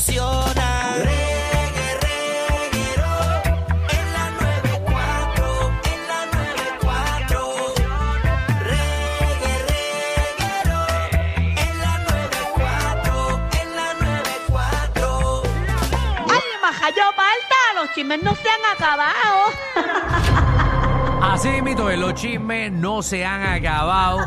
Funciona. Reggae, reguero, en la 94, en la 94. Reggae, reguero, en la 94, en la 94. ¡Ay, majayo Malta! Los chismes no se han acabado. Así mito, los chismes no se han acabado.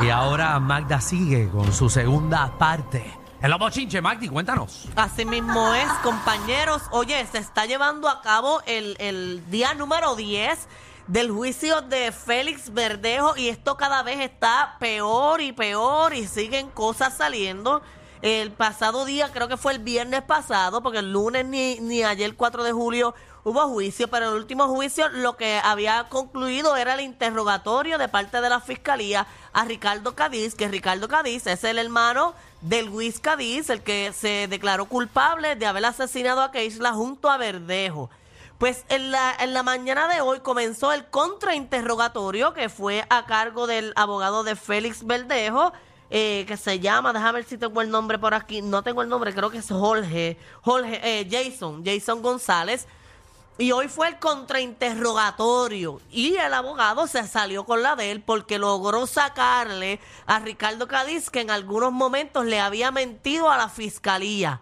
Y ahora Magda sigue con su segunda parte. En los bochinches, Magdi, cuéntanos. Así mismo es, compañeros. Oye, se está llevando a cabo el, el día número 10 del juicio de Félix Verdejo y esto cada vez está peor y peor y siguen cosas saliendo. El pasado día, creo que fue el viernes pasado, porque el lunes ni, ni ayer 4 de julio hubo juicio, pero el último juicio lo que había concluido era el interrogatorio de parte de la fiscalía a Ricardo Cádiz, que Ricardo Cádiz es el hermano de Luis Cádiz, el que se declaró culpable de haber asesinado a Keisla junto a Verdejo. Pues en la, en la mañana de hoy comenzó el contrainterrogatorio que fue a cargo del abogado de Félix Verdejo, eh, que se llama, déjame ver si tengo el nombre por aquí, no tengo el nombre, creo que es Jorge, Jorge, eh, Jason, Jason González. Y hoy fue el contrainterrogatorio. Y el abogado se salió con la de él porque logró sacarle a Ricardo Cádiz que en algunos momentos le había mentido a la fiscalía.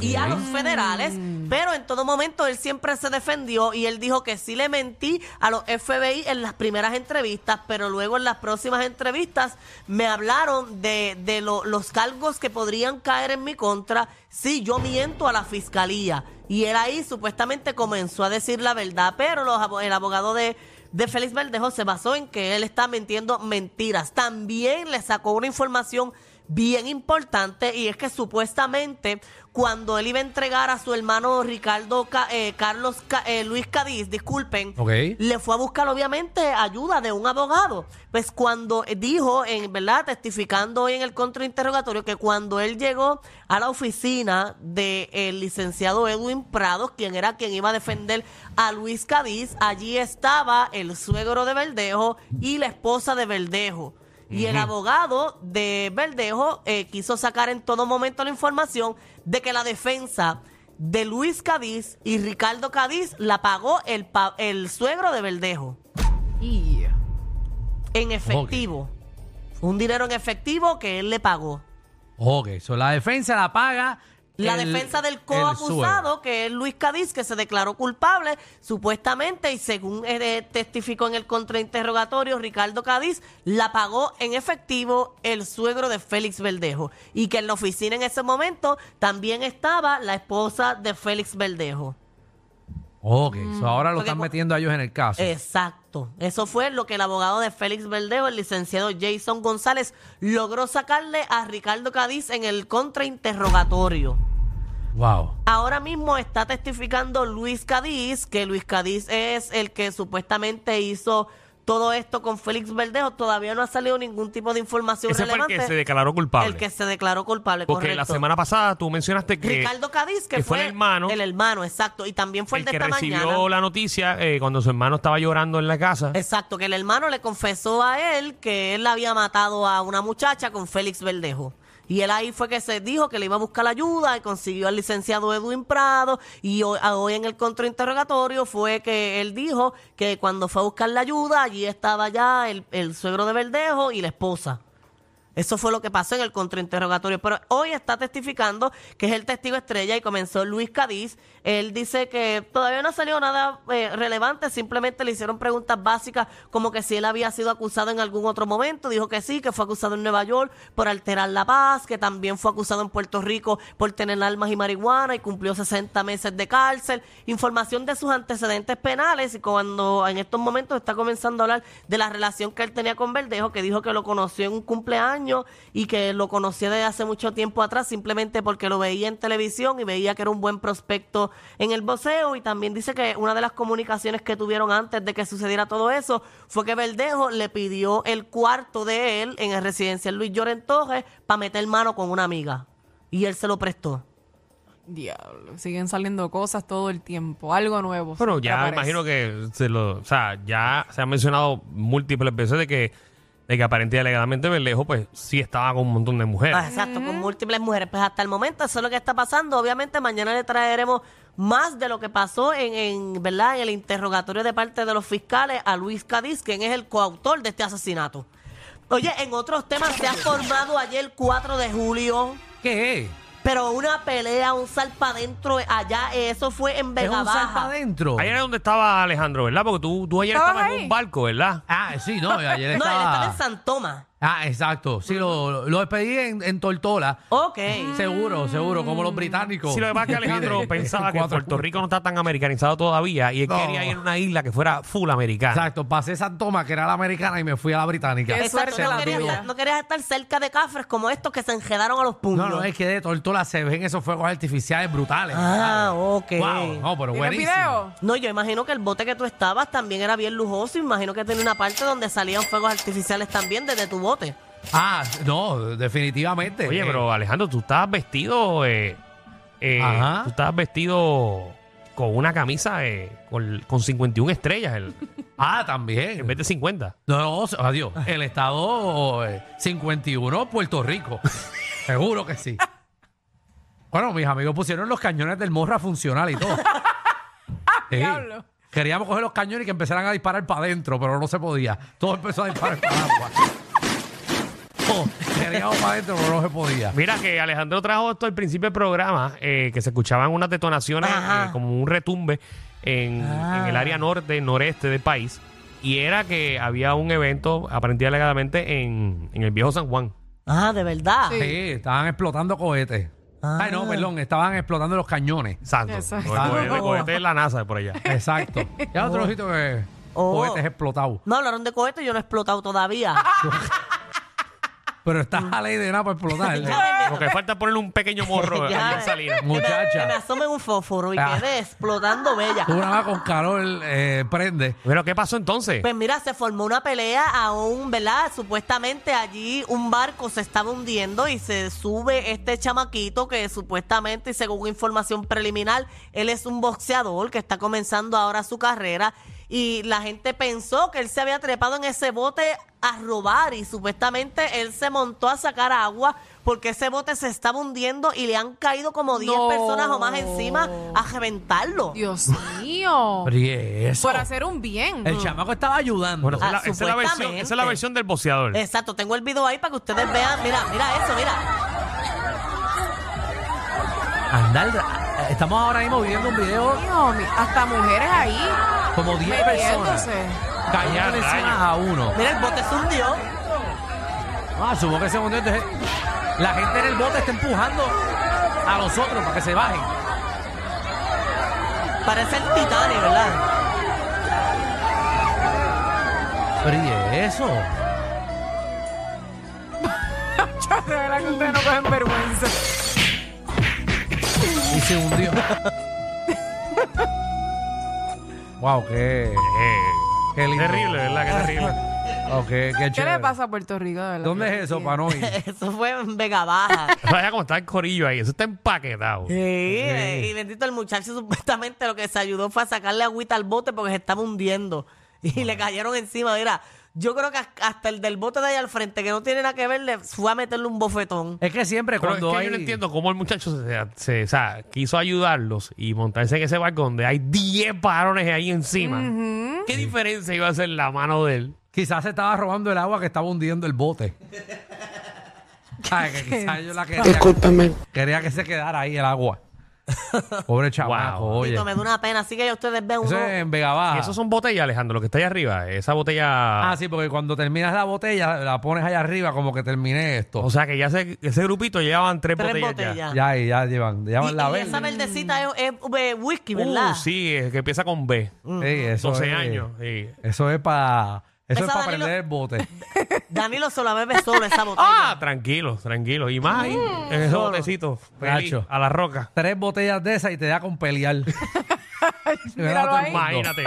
Y a los federales, pero en todo momento él siempre se defendió y él dijo que sí le mentí a los FBI en las primeras entrevistas, pero luego en las próximas entrevistas me hablaron de, de lo- los cargos que podrían caer en mi contra si yo miento a la fiscalía. Y él ahí supuestamente comenzó a decir la verdad, pero los el abogado de, de Félix Verdejo se basó en que él está mintiendo mentiras. También le sacó una información bien importante y es que supuestamente cuando él iba a entregar a su hermano Ricardo Ca- eh, Carlos Ca- eh, Luis Cádiz, disculpen, Ok. le fue a buscar obviamente ayuda de un abogado. Pues cuando dijo, en verdad, testificando hoy en el contrainterrogatorio, que cuando él llegó a la oficina del licenciado Edwin Prados, quien era quien iba a defender a Luis Cádiz, allí estaba el suegro de Verdejo y la esposa de Verdejo. Y el abogado de Verdejo eh, quiso sacar en todo momento la información de que la defensa de Luis Cádiz y Ricardo Cádiz la pagó el, pa- el suegro de Verdejo. En efectivo. Un dinero en efectivo que él le pagó. Ok, so la defensa la paga. La el- defensa del el coacusado, que es Luis Cádiz, que se declaró culpable, supuestamente, y según eh, testificó en el contrainterrogatorio, Ricardo Cádiz la pagó en efectivo el suegro de Félix Verdejo. Y que en la oficina en ese momento también estaba la esposa de Félix Verdejo. Ok, so ahora lo Porque están metiendo a ellos en el caso. Exacto. Eso fue lo que el abogado de Félix Verdejo, el licenciado Jason González, logró sacarle a Ricardo Cádiz en el contrainterrogatorio. Wow. Ahora mismo está testificando Luis Cádiz, que Luis Cádiz es el que supuestamente hizo todo esto con Félix Verdejo. Todavía no ha salido ningún tipo de información Ese fue el que se declaró culpable. El que se declaró culpable, Porque la semana pasada tú mencionaste que, Ricardo Cádiz, que, que fue el hermano. El hermano, exacto. Y también fue el, el de que esta recibió mañana. la noticia eh, cuando su hermano estaba llorando en la casa. Exacto, que el hermano le confesó a él que él había matado a una muchacha con Félix Verdejo. Y él ahí fue que se dijo que le iba a buscar ayuda y consiguió al licenciado Edwin Prado. Y hoy en el contrainterrogatorio fue que él dijo que cuando fue a buscar la ayuda, allí estaba ya el, el suegro de Verdejo y la esposa. Eso fue lo que pasó en el contrainterrogatorio. Pero hoy está testificando que es el testigo estrella y comenzó Luis Cádiz. Él dice que todavía no salió nada eh, relevante, simplemente le hicieron preguntas básicas como que si él había sido acusado en algún otro momento. Dijo que sí, que fue acusado en Nueva York por alterar la paz, que también fue acusado en Puerto Rico por tener armas y marihuana y cumplió 60 meses de cárcel. Información de sus antecedentes penales y cuando en estos momentos está comenzando a hablar de la relación que él tenía con Verdejo, que dijo que lo conoció en un cumpleaños años y que lo conocía desde hace mucho tiempo atrás simplemente porque lo veía en televisión y veía que era un buen prospecto en el boxeo y también dice que una de las comunicaciones que tuvieron antes de que sucediera todo eso fue que Verdejo le pidió el cuarto de él en el residencial Luis Lloren Torres para meter mano con una amiga y él se lo prestó. Diablo, siguen saliendo cosas todo el tiempo, algo nuevo. Pero siempre ya me imagino que se lo, o sea, ya se ha mencionado múltiples veces de que, de que aparentemente alegadamente Berlejo, pues sí estaba con un montón de mujeres. Ah, exacto, con múltiples mujeres. Pues hasta el momento eso es lo que está pasando. Obviamente mañana le traeremos más de lo que pasó en, en, ¿verdad? en el interrogatorio de parte de los fiscales a Luis Cádiz, quien es el coautor de este asesinato. Oye, en otros temas se ha formado ayer 4 de julio, ¿Qué? Pero una pelea, un salpa adentro allá, eh, eso fue en ¿Es Vega un salpa Baja. adentro? Ayer era donde estaba Alejandro, ¿verdad? Porque tú, tú ayer ¿Estabas estabas en ahí? un barco, ¿verdad? Ah, sí, no, ayer No, él estaba... estaba en San Tomás. Ah, exacto. Sí, lo, lo despedí en, en Tortola. Ok. Seguro, seguro, como los británicos. Sí, lo que pasa es que Alejandro pensaba que cuatro Puerto Rico no está tan americanizado todavía y él No. quería ir a una isla que fuera full americana. Exacto, pasé San Tomás, que era la americana, y me fui a la británica. Qué Exacto, suerte no la querías, tuya. estar, no querías estar cerca de cafres como estos que se enredaron a los puños. No, no, es que de Tortola se ven esos fuegos artificiales brutales. Ah, ok. Wow, no, pero ¿Tienes buenísimo. video? No, yo imagino que el bote que tú estabas también era bien lujoso. Imagino que tenía una parte donde salían fuegos artificiales también desde tu bote. Ah, no, definitivamente. Oye, Eh, pero Alejandro, tú estabas vestido. Eh, eh, Ajá. Tú estabas vestido con una camisa eh, con, con 51 estrellas el- Ah, también. en vez de 50. No, no, adiós. El estado eh, 51, Puerto Rico. Seguro que sí. Bueno, mis amigos pusieron los cañones del morra funcional y todo. Sí. Diablo. Queríamos coger los cañones y que empezaran a disparar para adentro, pero no se podía. Todo empezó a disparar para agua. Queríamos para adentro, pero no se podía. Mira que Alejandro trajo esto al principio del programa, eh, que se escuchaban unas detonaciones, eh, como un retumbe en, Ah. en el área norte, noreste del país. Y era que había un evento, aparentemente alegadamente, en, en el viejo San Juan. Ah, de verdad. Sí. Sí, estaban explotando cohetes. Ay, no, perdón, estaban explotando los cañones. Exacto. Exacto. El cohete- el cohete de la NASA de por allá. Exacto. Ya otro ojito que Oh. cohetes explotados. No hablaron de cohetes, yo no he explotado todavía. Pero está a ley de nada para explotar. Porque falta ponerle un pequeño morro en Salinas. que me- Muchacha. Que me asomen un fósforo y Ah. quede explotando bella. Tú nada más con calor eh, prende. Pero ¿qué pasó entonces? Pues mira, se formó una pelea aún, ¿verdad? Supuestamente allí un barco se estaba hundiendo y se sube este chamaquito que supuestamente, y según información preliminar, él es un boxeador que está comenzando ahora su carrera y la gente pensó que él se había trepado en ese bote a robar y supuestamente él se montó a sacar agua porque ese bote se estaba hundiendo y le han caído como 10 No. personas o más encima a reventarlo. Dios mío. Pero ¿y eso? Por hacer un bien. El chamaco estaba ayudando. Bueno, esa, Ah, es la, esa es la versión, supuestamente. esa es la versión del boxeador. Exacto, tengo el video ahí para que ustedes vean. Mira, mira eso, mira. Andar, eh, estamos ahora mismo viendo un video Mío, hasta mujeres ahí. Como 10 personas Ya, encima a uno. Mira, el bote se hundió. Ah, supongo que ese momento entonces, la gente en el bote está empujando a los otros para que se bajen. Parece el Titanic, ¿verdad? Pero ¿y eso? De verdad que ustedes no cogen vergüenza. Y se hundió. wow, qué, qué lindo. terrible, ¿verdad? Qué terrible. Oh, qué, qué ¿Qué chévere. le pasa a Puerto Rico? de verdad? ¿Dónde es eso, para no ir? Eso fue en Vega Baja. Vaya como está el corillo ahí. Eso está empaquetado. Sí, y bendito el muchacho supuestamente lo que se ayudó fue a sacarle agüita al bote porque se estaba hundiendo. Y le cayeron encima. Mira, yo creo que hasta el del bote de ahí al frente, que no tiene nada que ver, le fue a meterle un bofetón. Es que siempre Pero cuando es que hay... yo no entiendo cómo el muchacho se, se- o sea, quiso ayudarlos y montarse en ese barco donde hay 10 varones ahí encima. ¿Qué diferencia iba a hacer la mano de él? Quizás se estaba robando el agua que estaba hundiendo el bote. Ay, que quizás yo la quería. Discúlpeme. Quería que se quedara ahí el agua. Pobre chamaco, Wow. oye. Bendito, me da una pena. Así que ya ustedes ven Eso uno. es en Vega Baja. Y esos son botellas, Alejandro, lo que está ahí arriba. Esa botella. Ah, sí, porque cuando terminas la botella, la pones allá arriba como que terminé esto. O sea que ya se- ese grupito llevaban tres, Tres botellas. ya. botellas. ya, y ya llevan, llevan Y, la y verde. esa verdecita es, es, whisky, ¿verdad? Uh, sí, es que empieza con B. Sí, eso 12 es- años. sí. Eso es para Eso es para Danilo- prender el bote. Danilo se la bebe solo esa botella. Ah, tranquilo, tranquilo. Y más ahí, en ese botecito. feliz, Nacho. a la roca. Tres botellas de esas y te da con pelear. Míralo ahí. Imagínate.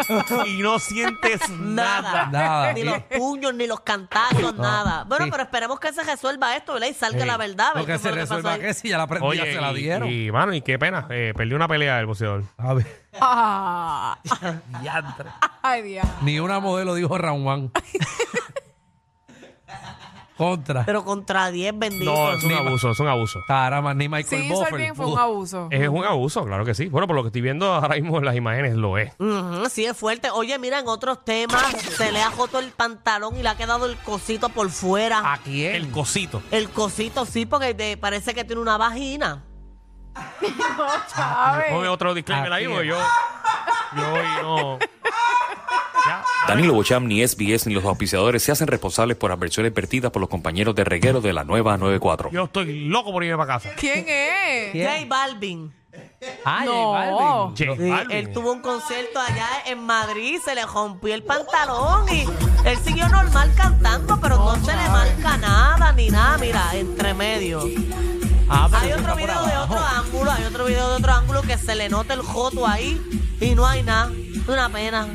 y no sientes nada. Nada. Nada. Ni los puños, ni los cantazos, nada. Bueno, Sí. pero esperemos que se resuelva esto, ¿verdad? Y salga Sí. la verdad. a ver Lo que qué fue se pasó resuelva ahí. que si ya la prendía Oye, se la y- dieron. Y, mano, y qué pena. Eh, perdió una pelea el boxeador. A ver, Ah. Ay, Dios. ni una modelo dijo Round One. Contra. Pero contra 10 benditos. No, es un abuso, es un abuso. Caramba, ni Michael Si hizo el Buffer bien fue un abuso. Es un abuso, claro que sí. Bueno, por lo que estoy viendo ahora mismo en las imágenes lo es. Ujú, sí, es fuerte. Oye, mira, en otros temas se le ha roto el pantalón y le ha quedado el cosito por fuera. ¿A quién? El cosito. El cosito, sí, porque parece que tiene una vagina. Chávez. Ponme otro disclaimer ahí, porque yo. Yo hoy no. Danilo Bocham, ni SBS, ni los auspiciadores se hacen responsables por adversiones vertidas por los compañeros de reguero de la nueva 94. Yo estoy loco por irme para casa. ¿Quién es? ¿Quién? J Balvin. Ah, J No. Balvin. J Sí, Balvin. él tuvo un concierto allá en Madrid, se le rompió el pantalón y él siguió normal cantando, pero no se le marca nada ni nada, mira, entre medio. Ah, Hay otro video de otro ángulo, hay otro video de otro ángulo que se le nota el joto ahí y no hay nada. Es una pena.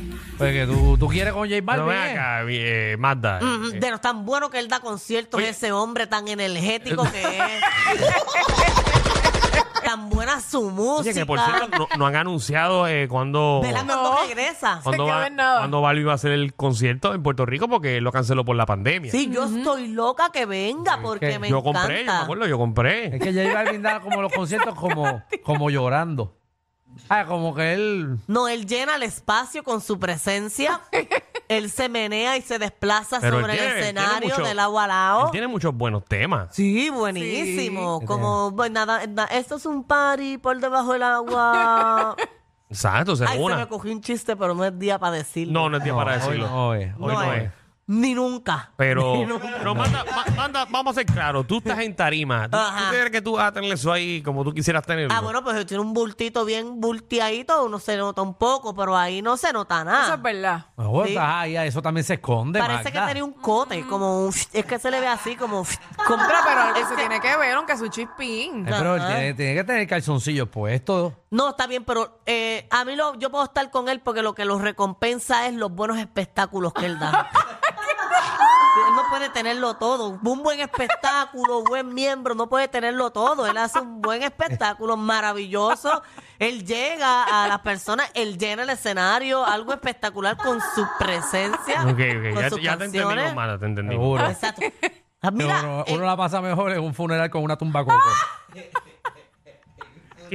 Pues que tú, tú quieres con J Pero Balvin. ven ¿eh? acá, eh, Magda. Mm, De lo tan bueno que él da conciertos, Oye. ese hombre tan energético que es. tan buena su música. Oye, que por cierto, no, no han anunciado eh, cuándo. Vela cuando No. regresa. Cuando quedó va, en nada. cuando Balvin va a hacer el concierto en Puerto Rico porque lo canceló por la pandemia. Sí, yo estoy loca que venga porque que me yo encanta. compré, yo me acuerdo, yo compré. Es que J Balvin da como los conciertos como, como llorando. Ah, como que él. No, él llena el espacio con su presencia. él se menea y se desplaza Pero él sobre tiene- el él tiene escenario mucho- del agua al lado. Él tiene muchos buenos temas. Sí, buenísimo. Sí. Como, pues nada, na- esto es un party por debajo del agua. Exacto, se Ay, se una. me cogió un chiste, pero no es día para decirlo. No, no es día para hoy decirlo. no es. Hoy no es. Ni nunca. Pero, Ni nunca. pero manda, ma- manda- vamos a ser claros, tú estás en tarima. ¿Tú, Ajá. tú crees que tú vas a tener eso ahí como tú quisieras tenerlo? Ah, bueno, pues tiene un bultito bien bulteadito, uno se nota un poco, pero ahí no se nota nada. Eso es verdad. Ah, bueno, Sí. ah, eso también se esconde. Parece Magda. que tenía un cote, como un- es que se le ve así, como, como Pero, pero algo es se tiene que ver, aunque su chispín. Eh, pero él Ajá. tiene, tiene que tener calzoncillos puestos. No, está bien, pero eh, a mí lo, yo puedo estar con él porque lo que lo recompensa es los buenos espectáculos que él da. él no puede tenerlo todo. Un buen espectáculo, buen miembro, no puede tenerlo todo. Él hace un buen espectáculo maravilloso. Él llega a las personas, él llena el escenario, algo espectacular con su presencia. Ok, ok, con ya, sus ya te canciones. entendimos, Mara, te entendimos. Seguro. Exacto. Ah, Mira, uno, eh, uno la pasa mejor en un funeral con una tumba coco. ¿Qué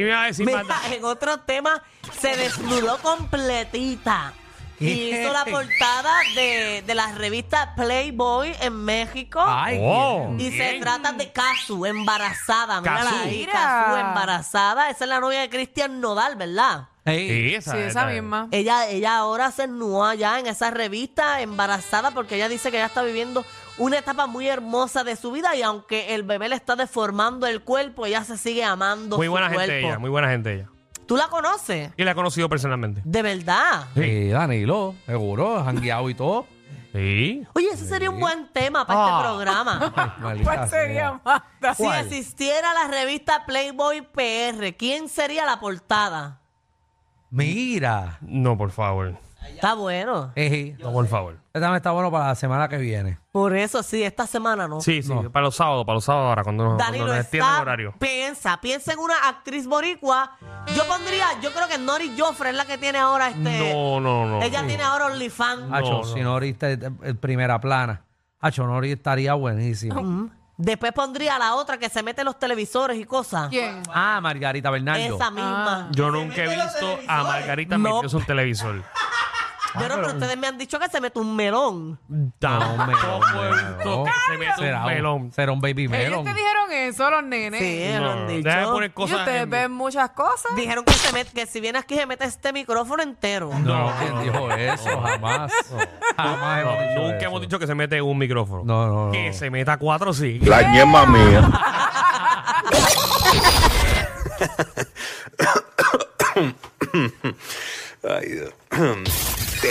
me iba a decir, Mira, Magda? en otro tema se desnudó completita. Y hizo la portada de, de la revista Playboy en México. Ay, Oh, y se bien. trata de Casu, embarazada. Mírala Casu. ahí, Mira. Casu, embarazada. Esa es la novia de Cristian Nodal, ¿verdad? Sí, esa, Sí, esa misma. Ella, ella ahora se nuó allá en esa revista embarazada porque ella dice que ella está viviendo una etapa muy hermosa de su vida y aunque el bebé le está deformando el cuerpo, ella se sigue amando Muy su buena gente cuerpo. ella, muy buena gente ella. ¿Tú la conoces? Y la he conocido personalmente. De verdad. Sí, Danilo, seguro, jangueado y todo. Sí. Oye, ese sería un buen tema para Ah. este programa. ¿Cuál sería. Magda? si ¿Cuál? existiera la revista Playboy PR, ¿quién sería la portada? Mira. No, por favor. Está bueno. No, por favor. este también está bueno para la semana que viene. Por eso sí, esta semana no. Sí, sí, No. para los sábados, para los sábados ahora, cuando, nos- cuando Danilo nos extienden el está, horario. piensa, piensa en una actriz boricua. Yo pondría, yo creo que Nori Joffre es la que tiene ahora este. No, no, no. Ella tiene ahora OnlyFans. Hacho, no. si Nori está en en primera plana. Hacho, Nori estaría buenísimo. Mm. Después pondría la otra que se mete en los televisores y cosas. ¿Quién? Ah, Margarita Bernardo. Esa misma. Yo nunca he visto a Margarita No. metiéndose un televisor. Pero, pero ustedes me han dicho que se mete un melón. Tampoco melón, he visto melón. que se mete será, un melón. será un baby Ellos te dijeron eso, los nenes. Sí, lo han No, dicho. deja de poner Y cosas. ustedes en- ven muchas cosas. Dijeron que, se met- que si viene aquí se mete este micrófono entero. No, ¿quién dijo eso? Jamás. Jamás hemos dicho Nunca eso. hemos dicho que se mete un micrófono. No, no, no. Que se meta cuatro, sí. La ñema mía. Ay, Dios.